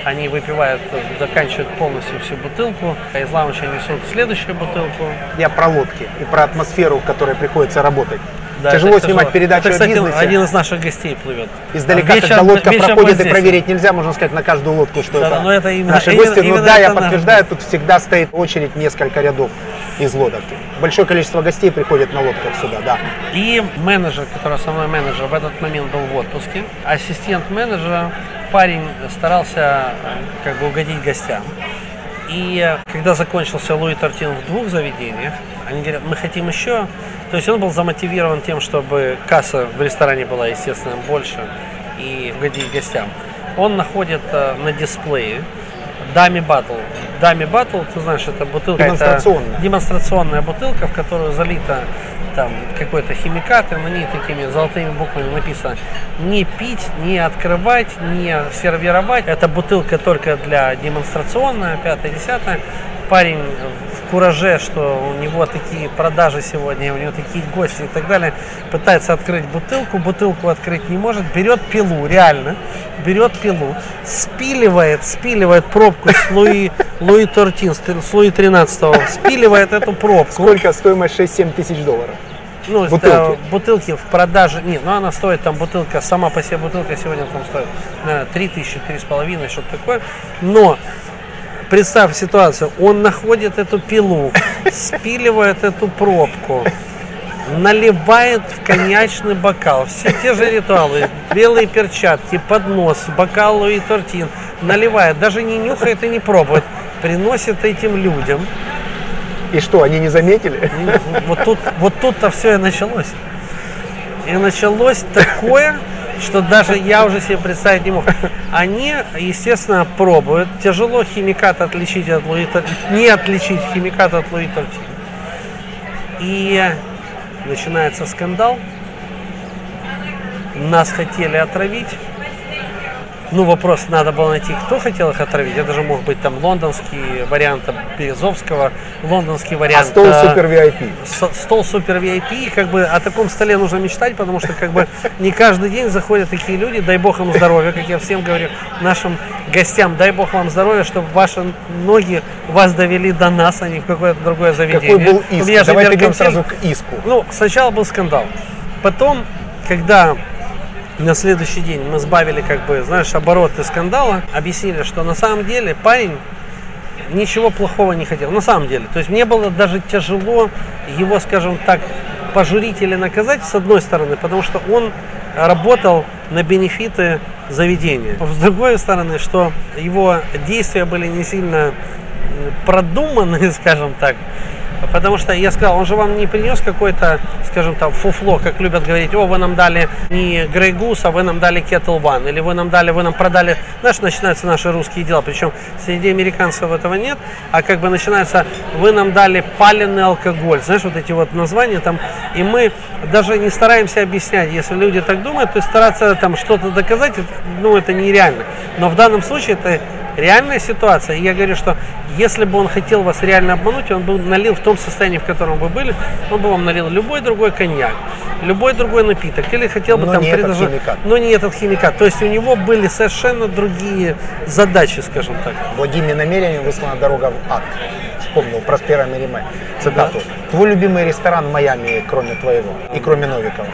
они выпивают, заканчивают полностью всю бутылку, из лаунча несут следующую бутылку, Я про лодки и про атмосферу, в которой приходится работать. Да, тяжело снимать тяжело. передачу Это, кстати, о бизнесе. один из наших гостей плывет. Издалека, Вечером- когда лодка проходит, и проверить нельзя, можно сказать, на каждую лодку, что Да, это, но это именно- наши именно- гости. Но именно да, я это наш подтверждаю, тут всегда стоит очередь несколько рядов из лодок. Большое количество гостей приходит на лодках сюда, да. И менеджер, который основной менеджер, в этот момент был в отпуске. Ассистент менеджера, парень старался э, как бы угодить гостям. И э, когда закончился Луи Тортин в двух заведениях, они говорят, мы хотим еще. То есть он был замотивирован тем, чтобы касса в ресторане была, естественно, больше и угодить гостям. Он находит э, на дисплее Дами Баттл. Дами Баттл, ты знаешь, это бутылка. это Демонстрационная. демонстрационная бутылка, в которую залито там какой-то химикат, и на ней такими золотыми буквами написано не пить, не открывать, не сервировать. Эта бутылка только для демонстрационная, пятая, десятая. Парень кураже, что у него такие продажи сегодня, у него такие гости и так далее, пытается открыть бутылку, бутылку открыть не может, берет пилу, реально, берет пилу, спиливает, спиливает пробку с Луи, Луи Тортин, с Луи 13 спиливает эту пробку. Сколько стоимость 6-7 тысяч долларов? Ну, Бутылки. бутылки. бутылки в продаже, нет, ну она стоит там бутылка, сама по себе бутылка сегодня там стоит, наверное, 3 тысячи, три с половиной, что-то такое. Но представь ситуацию, он находит эту пилу, спиливает эту пробку, наливает в коньячный бокал. Все те же ритуалы, белые перчатки, поднос, бокал Луи Тортин, наливает, даже не нюхает и не пробует, приносит этим людям. И что, они не заметили? Вот тут, вот тут-то все и началось. И началось такое, что даже я уже себе представить не мог. Они, естественно, пробуют. Тяжело химикат отличить от Луи Тор- не отличить химикат от Луи Тортин. И начинается скандал. Нас хотели отравить. Ну, вопрос, надо было найти, кто хотел их отравить. Это же мог быть там лондонский вариант Березовского, лондонский А вариант. стол э, супер VIP. стол супер VIP, как бы о таком столе нужно мечтать, потому что как бы не каждый день заходят такие люди, дай бог им здоровья, как я всем говорю, нашим гостям, дай бог вам здоровья, чтобы ваши ноги вас довели до нас, а не в какое-то другое заведение. Какой был У иск? меня же Давай перейдем сразу к иску. ну, сначала был скандал. Потом, когда на следующий день мы сбавили, как бы, знаешь, обороты скандала, объяснили, что на самом деле парень ничего плохого не хотел. На самом деле. То есть мне было даже тяжело его, скажем так, пожурить или наказать, с одной стороны, потому что он работал на бенефиты заведения. С другой стороны, что его действия были не сильно продуманы, скажем так, Потому что я сказал, он же вам не принес какой-то, скажем там, фуфло, как любят говорить, о, вы нам дали не Grey Goose, а вы нам дали Kettle One, или вы нам дали, вы нам продали, знаешь, начинаются наши русские дела, причем среди американцев этого нет, а как бы начинается, вы нам дали паленый алкоголь, знаешь, вот эти вот названия там, и мы даже не стараемся объяснять, если люди так думают, то есть стараться там что-то доказать, ну, это нереально. Но в данном случае это реальная ситуация. И я говорю, что если бы он хотел вас реально обмануть, он бы налил в том состоянии, в котором вы были, он бы вам налил любой другой коньяк, любой другой напиток, или хотел бы Но там не этот предложить- химикат. но не этот химикат. То есть у него были совершенно другие задачи, скажем так. Благими намерениями выстлана дорога в ад. Вспомнил Проспера Мериме цитату. Твой любимый ресторан в Майами, кроме твоего и кроме Новикова.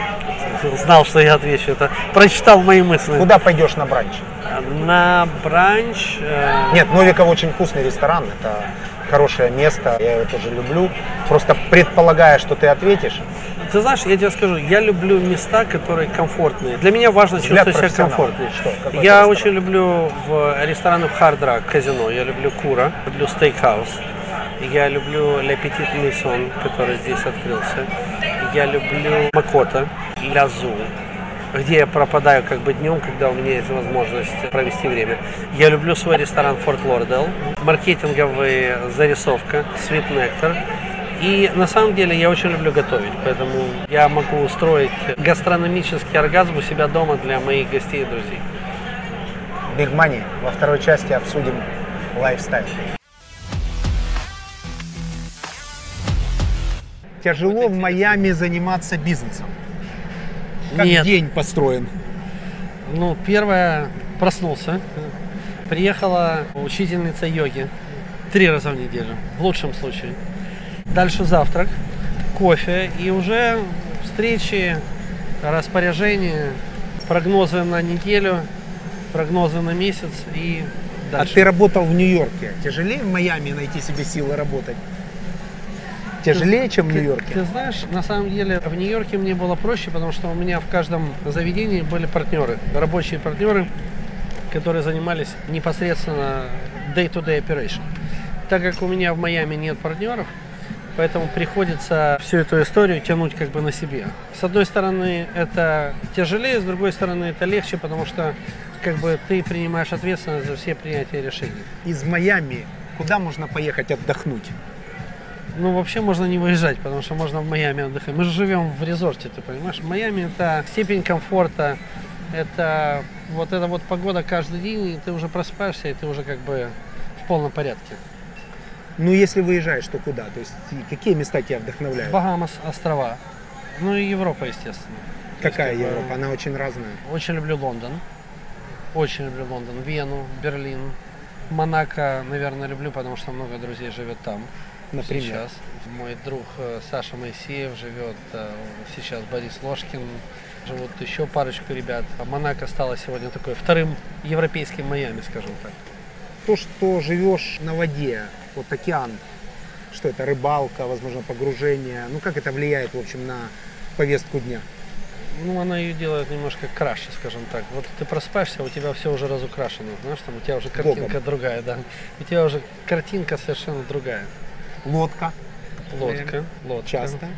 Знал, что я отвечу это. Прочитал мои мысли. Куда пойдешь на бранч? На бранч. э, Нет, Новиков очень вкусный ресторан, это хорошее место, я его тоже люблю. Просто предполагая, что ты ответишь, Ты знаешь, я тебе скажу, я люблю места, которые комфортные. Для меня важно Взгляд чувствовать себя комфортно. Что? Какой Я очень люблю в рестораны в Hard Rock казино. Я люблю Kuro, люблю Стейкхаус. Я люблю Le Petit Maison, который здесь открылся. Я люблю Макота, Лязу, где я пропадаю как бы днем, когда у меня есть возможность провести время. Я люблю свой ресторан Форт Лордел, маркетинговая зарисовка, Sweet Nectar. И на самом деле я очень люблю готовить, поэтому я могу устроить гастрономический оргазм у себя дома для моих гостей и друзей. Big Money. Во второй части обсудим лайфстайл. Тяжело в Майами заниматься бизнесом. Как Нет. день построен? Ну, первое, проснулся. Приехала учительница йоги три раза в неделю, в лучшем случае. Дальше завтрак, кофе и уже встречи, распоряжения, прогнозы на неделю, прогнозы на месяц и А дальше. ты работал в Нью-Йорке. Тяжелее в Майами найти себе силы работать? Тяжелее, чем в Ты- Нью-Йорке? Ты знаешь, на самом деле в Нью-Йорке мне было проще, потому что у меня в каждом заведении были партнеры, рабочие партнеры, которые занимались непосредственно day-to-day operation. Так как у меня в Майами нет партнеров, поэтому приходится всю эту историю тянуть как бы на себе. С одной стороны, это тяжелее, с другой стороны, это легче, потому что как бы ты принимаешь ответственность за все принятия решений. Из Майами куда можно поехать отдохнуть? Ну, вообще можно не выезжать, потому что можно в Майами отдыхать. Мы же живем в резорте, ты понимаешь? Майами это степень комфорта, это вот эта вот погода каждый день, и ты уже просыпаешься, и ты уже как бы в полном порядке. Ну, если выезжаешь, то куда? То есть какие места тебя вдохновляют? Багамас, острова, ну и Европа, естественно. Есть, Какая как бы, Европа? Она очень разная. Очень люблю Лондон, очень люблю Лондон, Вену, Берлин, Монако, наверное, люблю, потому что много друзей живет там. Например? Сейчас. Мой друг э, Саша Моисеев живет, э, сейчас Борис Ложкин, живут еще парочку ребят. А Монако стало сегодня такой вторым европейским Майами, скажем так. То, что живешь на воде, вот океан, что это, рыбалка, возможно, погружение, ну как это влияет, в общем, на повестку дня? Ну, она ее делает немножко краше, скажем так. Вот ты просыпаешься, у тебя все уже разукрашено, знаешь, там у тебя уже картинка Богом. другая, да. У тебя уже картинка совершенно другая. Лодка Лодка, лодка. часто.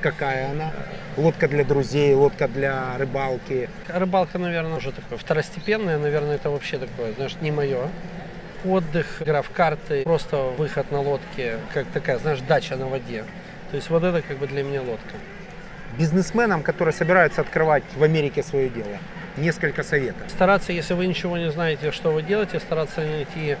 Какая она? Лодка для друзей, лодка для рыбалки. Рыбалка, наверное, уже такое второстепенная, наверное, это вообще такое, знаешь, не мое. Отдых, игра в карты, просто выход на лодке, как такая, знаешь, дача на воде. То есть вот это как бы для меня лодка. Бизнесменам, которые собираются открывать в Америке свое дело, несколько советов. Стараться, если вы ничего не знаете, что вы делаете, стараться найти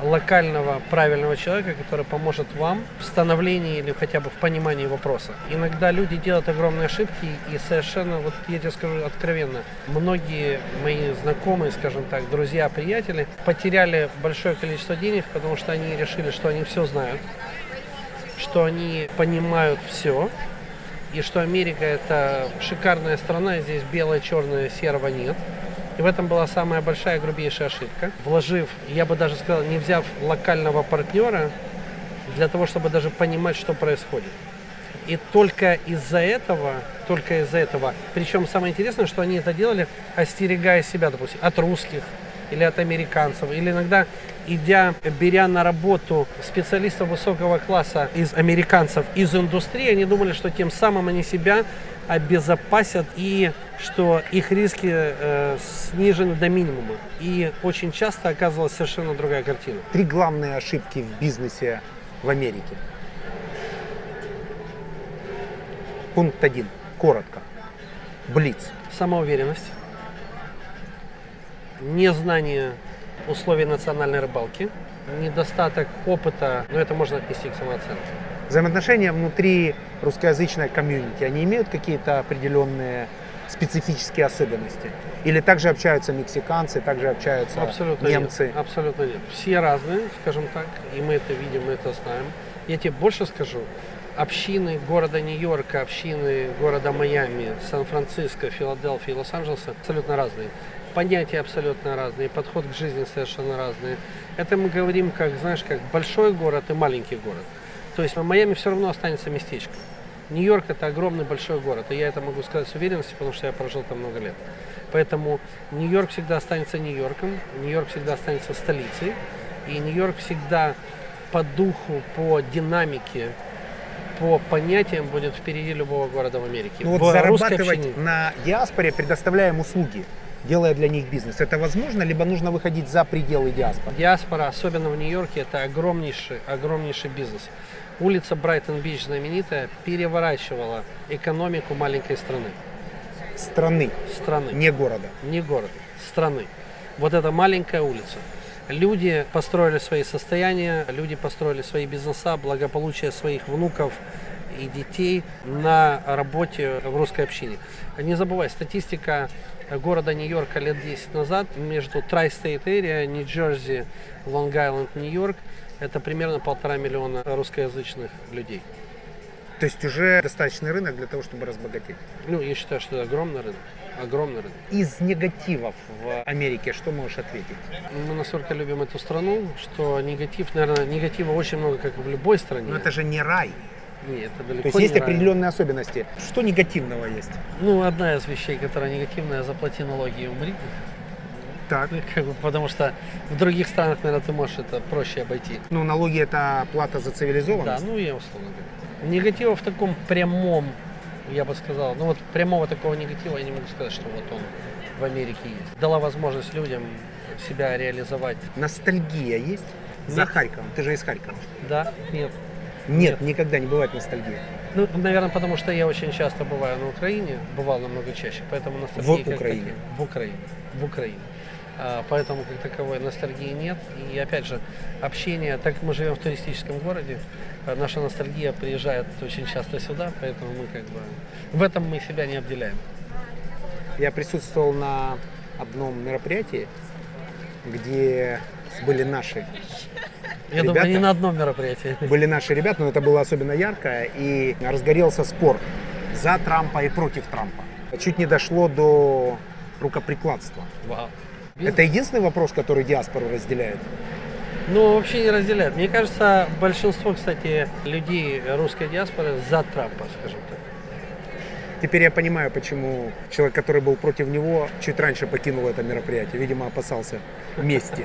локального правильного человека, который поможет вам в становлении или хотя бы в понимании вопроса. Иногда люди делают огромные ошибки и совершенно, вот я тебе скажу откровенно, многие мои знакомые, скажем так, друзья, приятели потеряли большое количество денег, потому что они решили, что они все знают, что они понимают все, и что Америка это шикарная страна, здесь белое, черное, серого нет. И в этом была самая большая, грубейшая ошибка. Вложив, я бы даже сказал, не взяв локального партнера для того, чтобы даже понимать, что происходит. И только из-за этого, только из-за этого, причем самое интересное, что они это делали, остерегая себя, допустим, от русских или от американцев, или иногда идя, беря на работу специалистов высокого класса из американцев, из индустрии, они думали, что тем самым они себя обезопасят и что их риски э, снижены до минимума. И очень часто оказывалась совершенно другая картина. Три главные ошибки в бизнесе в Америке. Пункт один. Коротко. Блиц. Самоуверенность, незнание условий национальной рыбалки, недостаток опыта, но это можно отнести к самооценке. Взаимоотношения внутри русскоязычной комьюнити, они имеют какие-то определенные специфические особенности? Или также общаются мексиканцы, также общаются Абсолютно немцы? Нет. Абсолютно нет. Все разные, скажем так, и мы это видим, мы это знаем. Я тебе больше скажу. Общины города Нью-Йорка, общины города Майами, Сан-Франциско, Филадельфии, Лос-Анджелеса абсолютно разные. Понятия абсолютно разные, подход к жизни совершенно разный. Это мы говорим, как, знаешь, как большой город и маленький город. То есть Майами все равно останется местечком. Нью-Йорк это огромный большой город, и я это могу сказать с уверенностью, потому что я прожил там много лет. Поэтому Нью-Йорк всегда останется Нью-Йорком, Нью-Йорк всегда останется столицей, и Нью-Йорк всегда по духу, по динамике, по понятиям будет впереди любого города в Америке. Ну, вот зарабатывать общине. на диаспоре, предоставляя им услуги, делая для них бизнес, это возможно, либо нужно выходить за пределы диаспоры? Диаспора, особенно в Нью-Йорке, это огромнейший, огромнейший бизнес. Улица Брайтон-Бич знаменитая переворачивала экономику маленькой страны. Страны, Страны. не города. не город, страны. Вот эта маленькая улица. Люди построили свои состояния, люди построили свои бизнеса, благополучие своих внуков и детей на работе в русской общине. Не забывай, статистика города Нью-Йорка лет 10 назад между Tri-State Area, Нью-Джерси, Лонг-Айленд, Нью-Йорк это примерно полтора миллиона русскоязычных людей. То есть уже достаточный рынок для того, чтобы разбогатеть. Ну, я считаю, что это огромный рынок. Огромный рынок. Из негативов в Америке что можешь ответить? Мы настолько любим эту страну, что негатив, наверное, негатива очень много, как и в любой стране. Но это же не рай. Нет, это далеко То есть не есть рай. определенные особенности. Что негативного есть? Ну, одна из вещей, которая негативная, заплати налоги и умри. Так. Ну, как бы, потому что в других странах, наверное, ты можешь это проще обойти. Ну, налоги это плата за Да, цивилизованность. ну я условно говоря. Негатива в таком прямом, я бы сказал, ну вот прямого такого негатива я не могу сказать, что вот он в Америке есть. Дала возможность людям себя реализовать. Ностальгия есть? За Нет. Харьковом. Ты же из Харькова. Да, нет. Нет, никогда не бывает ностальгии. Ну, наверное, потому что я очень часто бываю на Украине, бывал намного чаще, поэтому ностальгии В как Украине? таки- в Украине. В Украине. А, поэтому как таковой ностальгии нет. И опять же, общение, так как мы живем в туристическом городе, а, наша ностальгия приезжает очень часто сюда, поэтому мы как бы в этом мы себя не обделяем. Я присутствовал на одном мероприятии, где были наши Я Ребята- думаю, не на одном мероприятии. были наши ребята, но это было особенно ярко, и разгорелся спор за Трампа и против Трампа. Чуть не дошло до рукоприкладства. Вау. Это единственный вопрос, который диаспору разделяет. Ну, вообще не разделяют. Мне кажется, большинство, кстати, людей русской диаспоры за Трампа, скажем так. Теперь я понимаю, почему человек, который был против него, чуть раньше покинул это мероприятие. Видимо, опасался мести.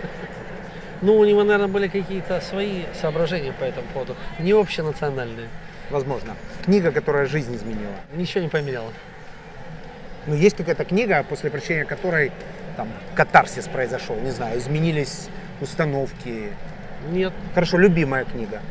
Ну, у него, наверное, были какие-то свои соображения по этому поводу, не общенациональные. Возможно. Книга, которая жизнь изменила. Ничего не поменяло. Но есть какая-то книга, после прочтения которой там катарсис произошел, не знаю, изменились установки. Нет. Хорошо, любимая книга.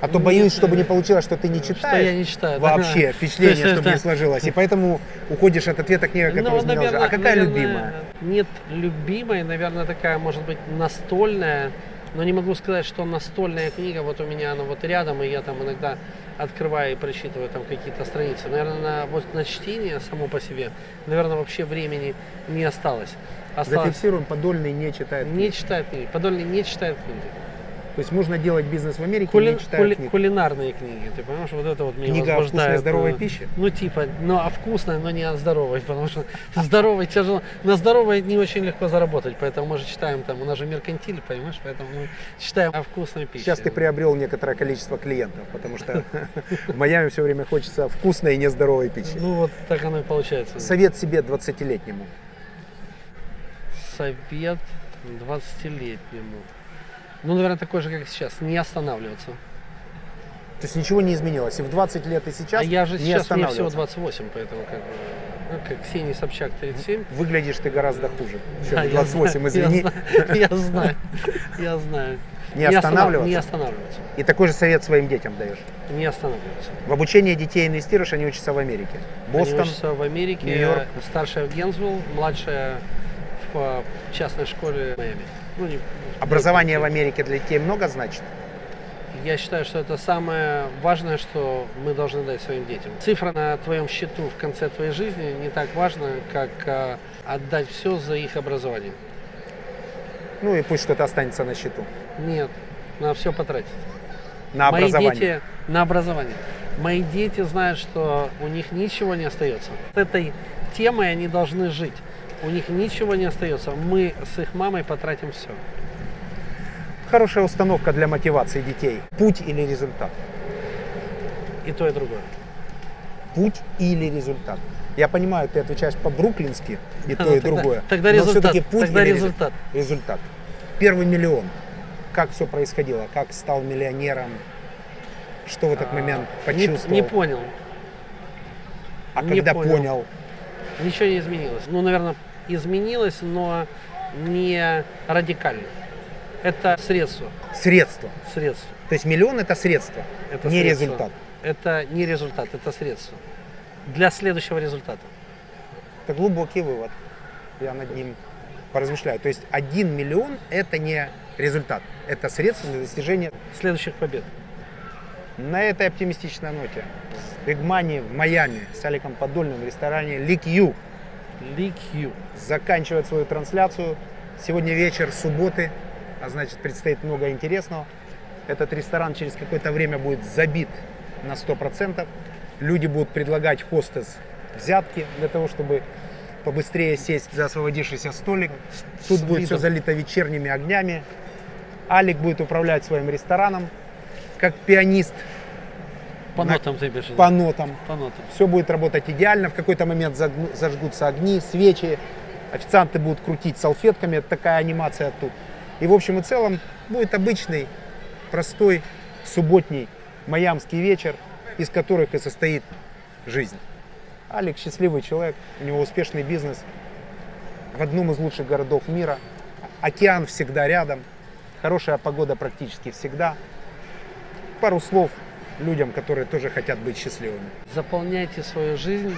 А то боюсь, чтобы не получилось, что ты не читаешь. Что я не читаю. да. Вообще, То впечатление, есть чтобы не это- сложилось. И поэтому уходишь от ответа книга, которую Ну, изменила жизнь. наверное, А какая наверное, любимая? Нет любимой, наверное, такая, может быть, настольная. Но не могу сказать, что настольная книга, вот у меня она вот рядом, и я там иногда открываю и прочитываю там какие-то страницы. Наверное, на, вот на чтение само по себе, наверное, вообще времени не осталось. Осталось Зафиксируем, Подольный не читает книг. не читает книги. Подольный не читает книги. То есть можно делать бизнес в Америке, Кули- не читая кули- книг. кулинарные книги, ты понимаешь, вот это вот меня Книга о возбуждает. вкусной и здоровой Ну, пище? Ну, типа, ну, а вкусная, но не о здоровой, потому что здоровой тяжело, на здоровой не очень легко заработать, поэтому мы же читаем там, у нас же меркантиль, понимаешь, поэтому мы читаем о вкусной пище. Сейчас ты приобрел некоторое количество клиентов, потому что в Майами все время хочется вкусной и нездоровой пищи. Ну, вот так оно и получается. Совет себе 20-летнему. Совет 20-летнему. Ну, наверное, такой же, как сейчас, не останавливаться. То есть ничего не изменилось. И в 20 лет, и сейчас а я же не сейчас, мне всего останавливаться. 28, поэтому как бы, ну, как Ксения Собчак 37, Выглядишь ты гораздо хуже, чем Да, в я 28, знаю, извини. Я знаю, я знаю. Не останавливаться? Не останавливаться. И такой же совет своим детям даешь. Не останавливаться. В обучении детей инвестируешь, они учатся в Америке. Бостон, Они учатся в Америке, Нью-Йорк. старшая в Генсвилл, младшая в э, частной школе в Майами. Ну, не- образование в Америке для детей много значит? Я считаю, что это самое важное, что мы должны дать своим детям. Цифра на твоем счету в конце твоей жизни не так важна, как э, отдать все за их образование. Ну и пусть что-то останется на счету. Нет, надо все потратить. На Мои образование. дети на образование. Мои дети знают, что у них ничего не остается. С этой темой они должны жить. У них ничего не остается. Мы с их мамой потратим все. Хорошая установка для мотивации детей. Путь или результат? И то, и другое. Путь или результат? Я понимаю, ты отвечаешь по-бруклински и то, Ну, и тогда- другое. тогда но результат, все-таки путь тогда или результат. Результат. Первый миллион. Как все происходило? Как стал миллионером? Что в этот момент А, Не, почувствовал? не понял. а не когда понял. понял, Ничего не изменилось. Ну, наверное, изменилось, но не радикально. Это средство. средство. Средство. То есть миллион это средство, Это не средство. результат. Это не результат, это средство. Для следующего результата. Это глубокий вывод. Я над ним поразмышляю. То есть один миллион это не результат, это средство для достижения Следующих побед. На этой оптимистичной ноте с Big Money в Майами с Аликом Подольным в ресторане Лик Ю LQ. заканчивает свою трансляцию. Сегодня вечер субботы, а значит предстоит много интересного. Этот ресторан через какое-то время будет забит на 100%. Люди будут предлагать хостес взятки для того, чтобы побыстрее сесть за освободившийся столик. Тут будет все залито вечерними огнями. Алик будет управлять своим рестораном, как пианист По На- нотам ты виду? по нотам. По нотам. Все будет работать идеально. В какой-то момент зажгутся огни, свечи. Официанты будут крутить салфетками. Это такая анимация тут. И в общем и целом будет обычный, простой, субботний майамский вечер, из которых и состоит жизнь. Алик счастливый человек, у него успешный бизнес в одном из лучших городов мира. Океан всегда рядом, хорошая погода практически всегда. Пару слов людям, которые тоже хотят быть счастливыми. Заполняйте свою жизнь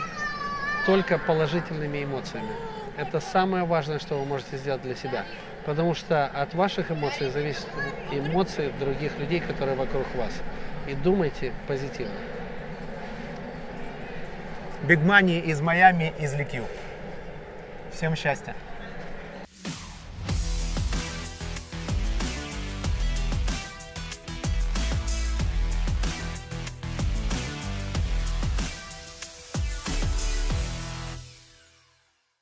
только положительными эмоциями. Это самое важное, что вы можете сделать для себя. Потому что от ваших эмоций зависят эмоции других людей, которые вокруг вас. И думайте позитивно. Big Money из Майами, из Ликью. Всем счастья!